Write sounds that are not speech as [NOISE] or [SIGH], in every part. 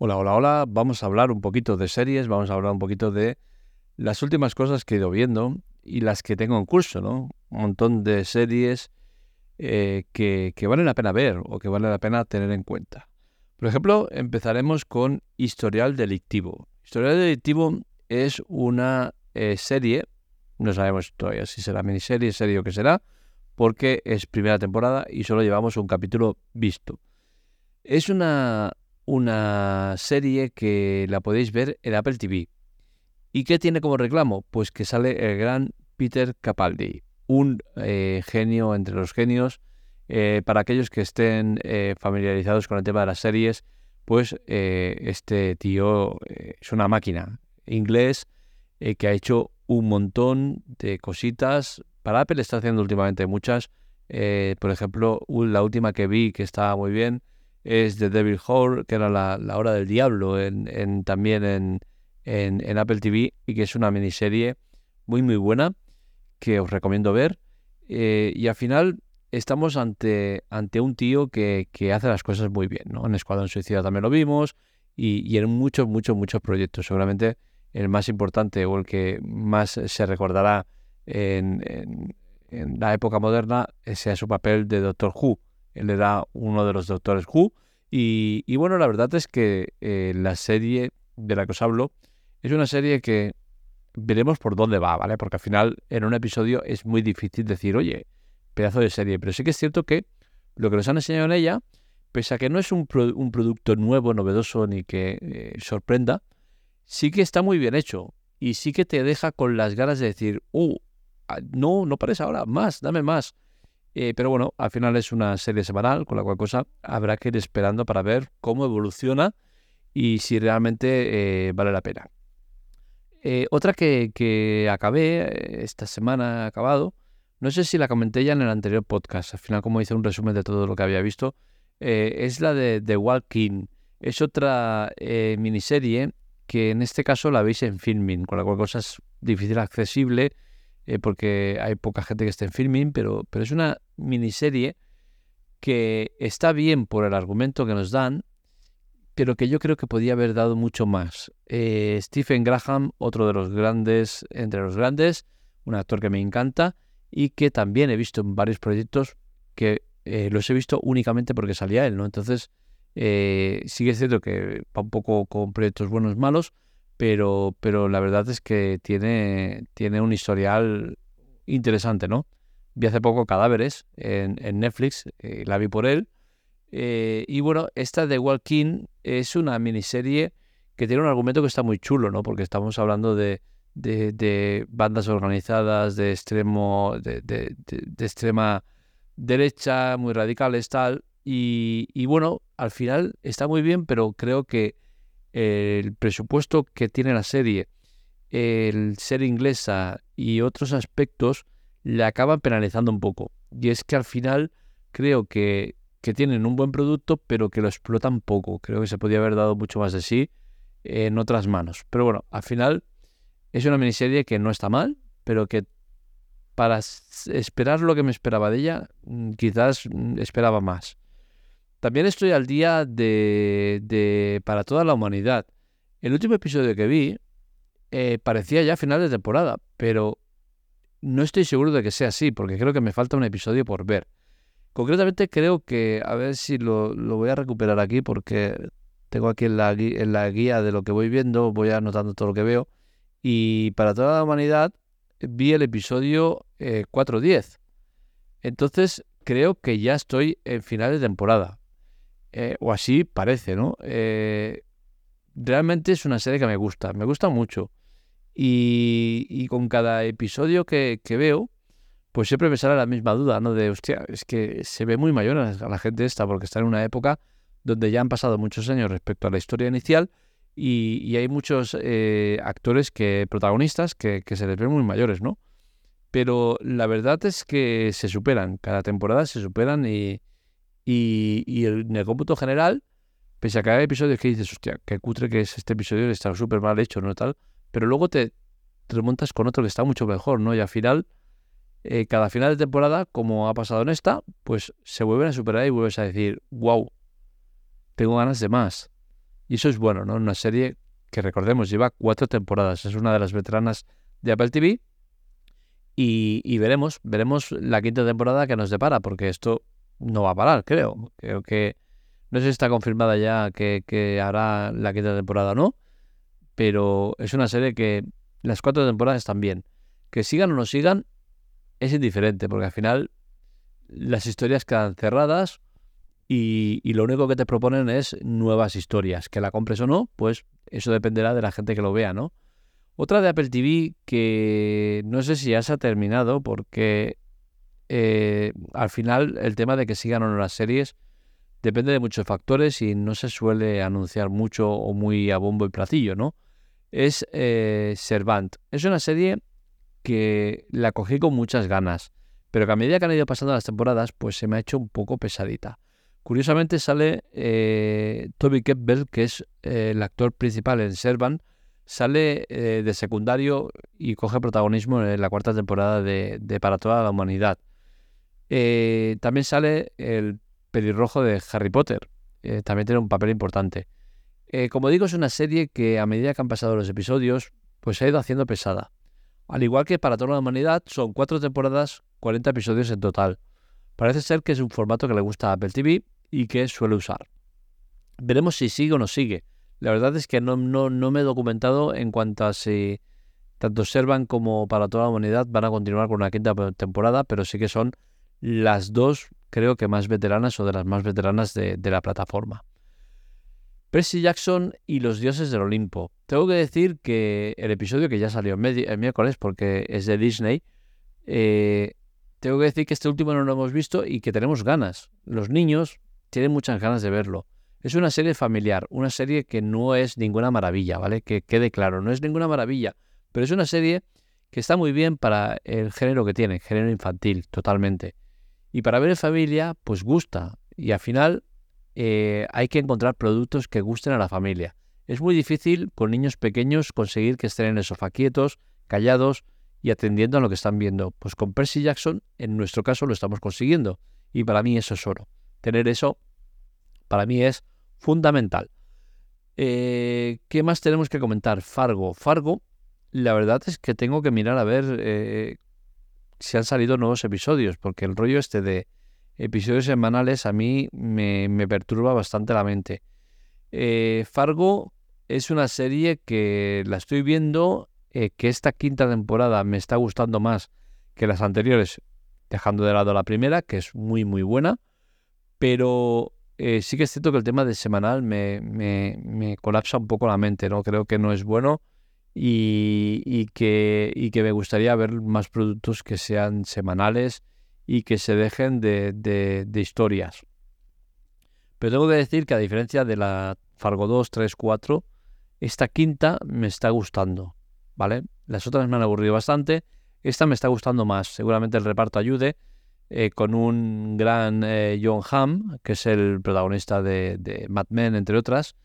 Hola, hola, hola. Vamos a hablar un poquito de series, vamos a hablar un poquito de las últimas cosas que he ido viendo y las que tengo en curso, ¿no? Un montón de series eh, que, que valen la pena ver o que vale la pena tener en cuenta. Por ejemplo, empezaremos con Historial Delictivo. Historial Delictivo es una eh, serie, no sabemos todavía si será miniserie, serie o qué será, porque es primera temporada y solo llevamos un capítulo visto. Es una una serie que la podéis ver en Apple TV. ¿Y qué tiene como reclamo? Pues que sale el gran Peter Capaldi, un eh, genio entre los genios. Eh, para aquellos que estén eh, familiarizados con el tema de las series, pues este tío es una máquina inglés que ha hecho un montón de cositas. Para Apple está haciendo últimamente muchas. por ejemplo, la última que vi que estaba muy bien es The Devil Horror, que era la, hora del diablo en, también en, en, Apple TV y que es una miniserie muy muy buena que os recomiendo ver. Eh, y al final estamos ante, ante un tío que, hace las cosas muy bien. ¿no? En Escuadrón Suicida también lo vimos y, en muchos, muchos, muchos proyectos. Seguramente el más importante o el que más se recordará en, en la época moderna sea su papel de Doctor Who él era uno de los doctores Who. Y, bueno, la verdad es que eh, la serie de la que os hablo es una serie que veremos por dónde va, ¿vale? Porque al final en un episodio es muy difícil decir, oye, pedazo de serie. Pero sí que es cierto que lo que nos han enseñado en ella, pese a que no es un, producto nuevo, novedoso ni que eh, sorprenda, sí que está muy bien hecho. Y sí que te deja con las ganas de decir, ah, no, no pares ahora, más, dame más. Eh, pero bueno, al final es una serie semanal, con la cual cosa habrá que ir esperando para ver cómo evoluciona y si realmente eh, vale la pena. Eh, otra que, acabé, esta semana acabado, no sé si la comenté ya en el anterior podcast, al final como hice un resumen de todo lo que había visto, es la de The Walking. Es otra miniserie que en este caso la veis en filming, con la cual cosa es difícil accesible eh, porque hay poca gente que esté en filming, pero, pero es una miniserie que está bien por el argumento que nos dan, pero que yo creo que podía haber dado mucho más. Eh, Stephen Graham, otro de los grandes, entre los grandes, un actor que me encanta y que también he visto en varios proyectos que eh, los he visto únicamente porque salía él, ¿no? Entonces, eh, sí que cierto que va un poco con proyectos buenos malos, pero, pero la verdad es que tiene, tiene un historial interesante, ¿no? Vi hace poco Cadáveres en, Netflix, eh, la vi por él. Eh, y bueno, esta de Walking es una miniserie que tiene un argumento que está muy chulo, ¿no? Porque estamos hablando de, de, bandas organizadas de extremo, de, de, extrema derecha, muy radicales, tal. Y, y bueno, al final está muy bien, pero creo que el presupuesto que tiene la serie, el ser inglesa y otros aspectos le acaban penalizando un poco. Y es que al final creo que, que tienen un buen producto, pero que lo explotan poco. Creo que se podría haber dado mucho más de sí en otras manos. Pero bueno, al final es una miniserie que no está mal, pero que para esperar lo que me esperaba de ella, mm, quizás mm, esperaba más. También estoy al día de, Para toda la humanidad. El último episodio que vi eh, parecía ya final de temporada, pero no estoy seguro de que sea así, porque creo que me falta un episodio por ver. Concretamente creo que, a ver si lo, voy a recuperar aquí, porque tengo aquí en la, guía de lo que voy viendo, voy anotando todo lo que veo. Y para toda la humanidad vi el episodio 4.10. Eh, Entonces creo que ya estoy en final de temporada. Eh, o así parece, ¿no? Eh, realmente es una serie que me gusta, me gusta mucho. Y, con cada episodio que, veo, pues siempre me sale la misma duda, ¿no? De, hostia, es que se ve muy mayor a la gente esta, porque está en una época donde ya han pasado muchos años respecto a la historia inicial y, hay muchos eh, actores que, protagonistas que, que se les ven muy mayores, ¿no? Pero la verdad es que se superan, cada temporada se superan y, y, en el cómputo general, pese a que hay episodios que dices, hostia, qué cutre que es este episodio, está súper mal hecho, ¿no? Tal, pero luego te, remontas con otro que está mucho mejor, ¿no? Y al final, eh, cada final de temporada, como ha pasado en esta, pues se vuelven a superar y vuelves a decir, wow, tengo ganas de más. Y eso es bueno, ¿no? Una serie que recordemos lleva cuatro temporadas, es una de las veteranas de Apple TV. Y, veremos, veremos la quinta temporada que nos depara, porque esto no va a parar, creo. Creo que no sé si está confirmada ya que, que hará la quinta temporada o no, pero es una serie que las cuatro temporadas están bien. Que sigan o no sigan es indiferente, porque al final las historias quedan cerradas y, lo único que te proponen es nuevas historias. Que la compres o no, pues eso dependerá de la gente que lo vea, ¿no? Otra de Apple TV que no sé si ya se ha terminado porque eh, al final el tema de que sigan o no las series depende de muchos factores y no se suele anunciar mucho o muy a bombo y platillo, ¿no? Es eh, Servant. Es una serie que la cogí con muchas ganas, pero que a medida que han ido pasando las temporadas, pues se me ha hecho un poco pesadita. Curiosamente sale eh, Toby Kebbell, que es eh, el actor principal en Servant, sale eh, de secundario y coge protagonismo en la cuarta temporada de, Para toda la humanidad. También sale el pelirrojo de Harry Potter, también tiene un papel importante. como digo, es una serie que a medida que han pasado los episodios, pues se ha ido haciendo pesada. Al igual que Para toda la humanidad, son cuatro temporadas, 40 episodios en total. Parece ser que es un formato que le gusta a Apple TV y que suele usar. Veremos si sigue o no sigue. La verdad es que no, no, me he documentado en cuanto a si tanto Servan como para toda la humanidad van a continuar con una quinta temporada, pero sí que son las dos, creo que más veteranas o de las más veteranas de, la plataforma. Percy Jackson y los dioses del Olimpo. Tengo que decir que el episodio que ya salió el, miércoles, porque es de Disney, eh, tengo que decir que este último no lo hemos visto y que tenemos ganas. Los niños tienen muchas ganas de verlo. Es una serie familiar, una serie que no es ninguna maravilla, ¿vale? Que quede claro, no es ninguna maravilla, pero es una serie que está muy bien para el género que tiene, género infantil, totalmente. Y para ver en familia, pues gusta. Y al final eh, hay que encontrar productos que gusten a la familia. Es muy difícil con niños pequeños conseguir que estén en el sofá quietos, callados y atendiendo a lo que están viendo. Pues con Percy Jackson, en nuestro caso, lo estamos consiguiendo. Y para mí eso es oro tener eso para mí es fundamental. Eh, ¿Qué más tenemos que comentar? Fargo. Fargo, la verdad es que tengo que mirar a ver eh, si han salido nuevos episodios, porque el rollo este de episodios semanales a mí me, perturba bastante la mente. Eh, Fargo es una serie que la estoy viendo, que esta quinta temporada me está gustando más que las anteriores, dejando de lado la primera, que es muy muy buena. Pero eh, sí que es cierto que el tema de semanal me, me, colapsa un poco la mente, ¿no? Creo que no es bueno y, que, y que me gustaría ver más productos que sean semanales y que se dejen de, de, historias. Pero tengo que decir que a diferencia de la Fargo 2, 3, 4, esta quinta me está gustando, ¿vale? Las otras me han aburrido bastante, esta me está gustando más, seguramente el reparto ayude eh, con un gran eh, John Hamm, que es el protagonista de, Mad Men, entre otras,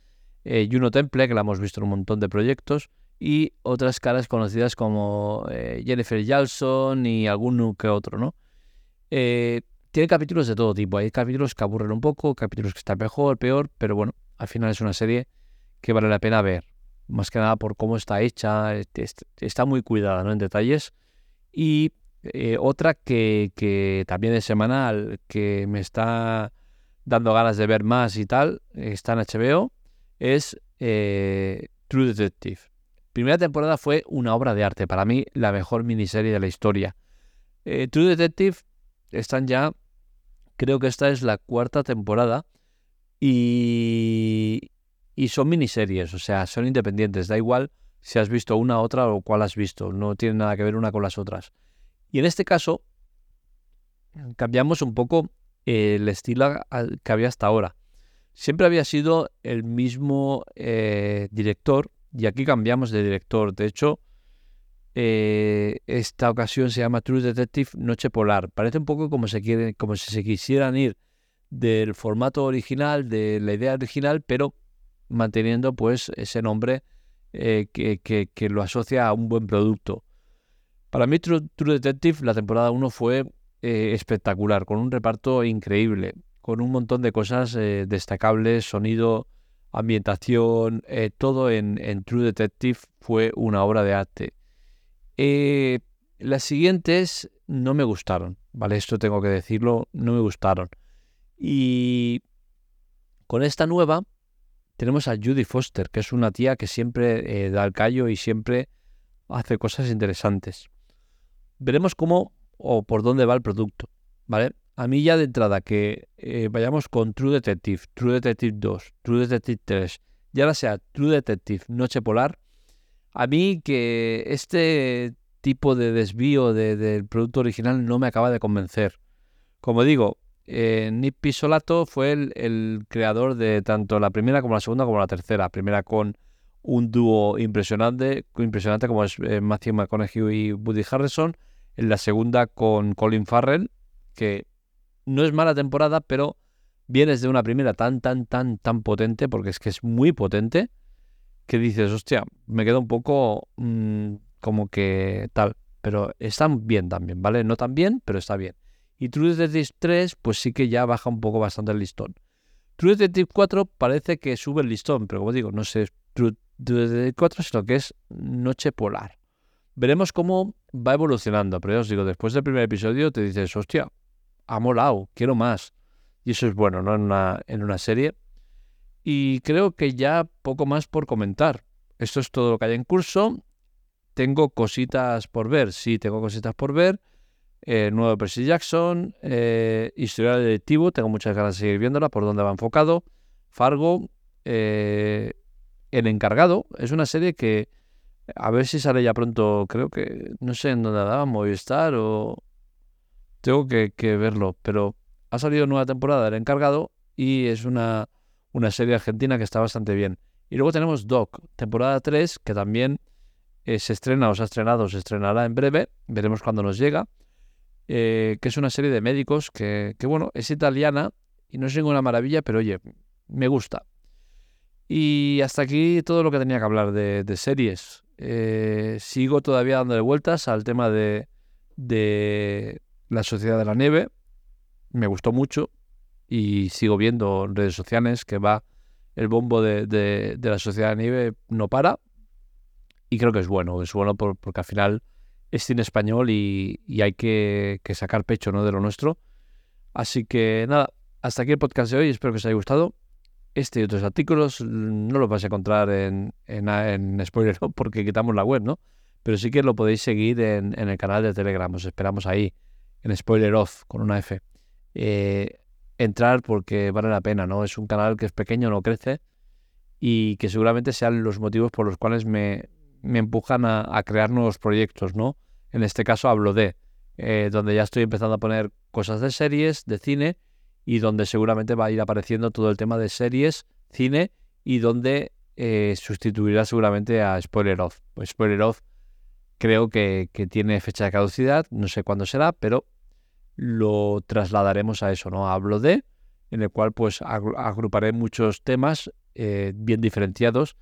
eh, Juno Temple, que la hemos visto en un montón de proyectos, y otras caras conocidas como Jennifer Jalson y algún que otro, ¿no? tiene capítulos de todo tipo, hay capítulos que aburren un poco, capítulos que están mejor, peor, pero bueno, al final es una serie que vale la pena ver, más que nada por cómo está hecha, está muy cuidada ¿no? en detalles y eh, otra que, también es semanal, que me está dando ganas de ver más y tal, está en HBO, es eh, True Detective. Primera temporada fue una obra de arte, para mí la mejor miniserie de la historia. Eh, True Detective están ya, creo que esta es la cuarta temporada y, y son miniseries, o sea, son independientes, da igual si has visto una, otra o cuál has visto, no tiene nada que ver una con las otras. Y en este caso, cambiamos un poco el estilo que había hasta ahora. Siempre había sido el mismo eh, director y aquí cambiamos de director. De hecho, eh, esta ocasión se llama True Detective Noche Polar. Parece un poco como, se quiere, como si se quisieran ir del formato original, de la idea original, pero manteniendo pues ese nombre eh, que, que, lo asocia a un buen producto. Para mí True, Detective la temporada 1 fue eh, espectacular, con un reparto increíble, con un montón de cosas destacables, sonido, ambientación, eh, todo en, True Detective fue una obra de arte. Eh, las siguientes no me gustaron, ¿vale? Esto tengo que decirlo, no me gustaron. Y con esta nueva tenemos a Judy Foster, que es una tía que siempre eh, da el callo y siempre hace cosas interesantes. Veremos cómo o por dónde va el producto, ¿vale? A mí ya de entrada que eh, vayamos con True Detective, True Detective 2, True Detective 3, y ahora sea True Detective Noche Polar, a mí que este tipo de desvío del producto original no me acaba de convencer. Como digo, eh, Nick Pisolato fue el, creador de tanto la primera como la segunda como la tercera. Primera con un dúo impresionante, impresionante como es eh, Matthew McConaughey y Woody Harrison. En la segunda con Colin Farrell, que no es mala temporada, pero vienes de una primera tan, tan, tan, tan potente, porque es que es muy potente, que dices, hostia, me queda un poco mm, como que tal, pero están bien también, ¿vale? No tan bien, pero está bien. Y True Detective 3, pues sí que ya baja un poco bastante el listón. True Detective 4 parece que sube el listón, pero como digo, no sé True Detective 4, sino que es Noche Polar. Veremos cómo va evolucionando, pero ya os digo, después del primer episodio te dices, hostia, ha molado, quiero más. Y eso es bueno, ¿no? En una, en una serie. Y creo que ya poco más por comentar. Esto es todo lo que hay en curso. Tengo cositas por ver, sí, tengo cositas por ver. Eh, nuevo Percy Jackson, eh, Historia del Detectivo, tengo muchas ganas de seguir viéndola, por dónde va enfocado. Fargo, eh, El Encargado, es una serie que a ver si sale ya pronto, creo que, no sé en dónde daba, Movistar o... Tengo que, que verlo, pero ha salido nueva temporada El Encargado y es una, una serie argentina que está bastante bien. Y luego tenemos Doc, temporada 3, que también eh, se estrena o se ha estrenado, se estrenará en breve, veremos cuándo nos llega, eh, que es una serie de médicos que, bueno, es italiana y no es ninguna maravilla, pero oye, me gusta. Y hasta aquí todo lo que tenía que hablar de, series. Eh, sigo todavía dándole vueltas al tema de, de La Sociedad de la Nieve. Me gustó mucho y sigo viendo en redes sociales que va el bombo de, de La Sociedad de la Nieve, no para y creo que es bueno, es bueno porque al final es cine español y, hay que, sacar pecho ¿no? de lo nuestro. Así que nada, hasta aquí el podcast de hoy, espero que os haya gustado. Este y otros artículos no los vais a encontrar en, en, Spoiler [LAUGHS] porque quitamos la web, ¿no? Pero sí que lo podéis seguir en, el canal de Telegram, os esperamos ahí, en Spoiler Off, con una F. Eh, entrar porque vale la pena, ¿no? Es un canal que es pequeño, no crece y que seguramente sean los motivos por los cuales me, me empujan a, crear nuevos proyectos, ¿no? En este caso hablo de, eh, donde ya estoy empezando a poner cosas de series, de cine, y donde seguramente va a ir apareciendo todo el tema de series, cine, y donde eh, sustituirá seguramente a Spoiler Off. Pues Spoiler Off creo que, tiene fecha de caducidad, no sé cuándo será, pero lo trasladaremos a eso, ¿no? Hablo de, en el cual pues agruparé muchos temas eh, bien diferenciados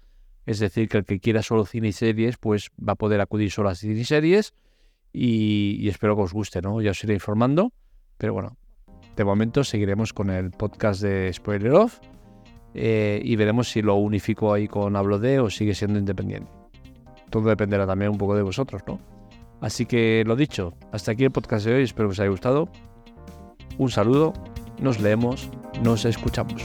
es decir, que el que quiera solo cine y series, pues va a poder acudir solo a cine y series. Y, espero que os guste, ¿no? Ya os iré informando. Pero bueno, de momento seguiremos con el podcast de Spoiler Off. Eh, y veremos si lo unifico ahí con Hablo de o sigue siendo independiente. Todo dependerá también un poco de vosotros, ¿no? Así que lo dicho, hasta aquí el podcast de hoy, espero que os haya gustado. Un saludo, nos leemos, nos escuchamos.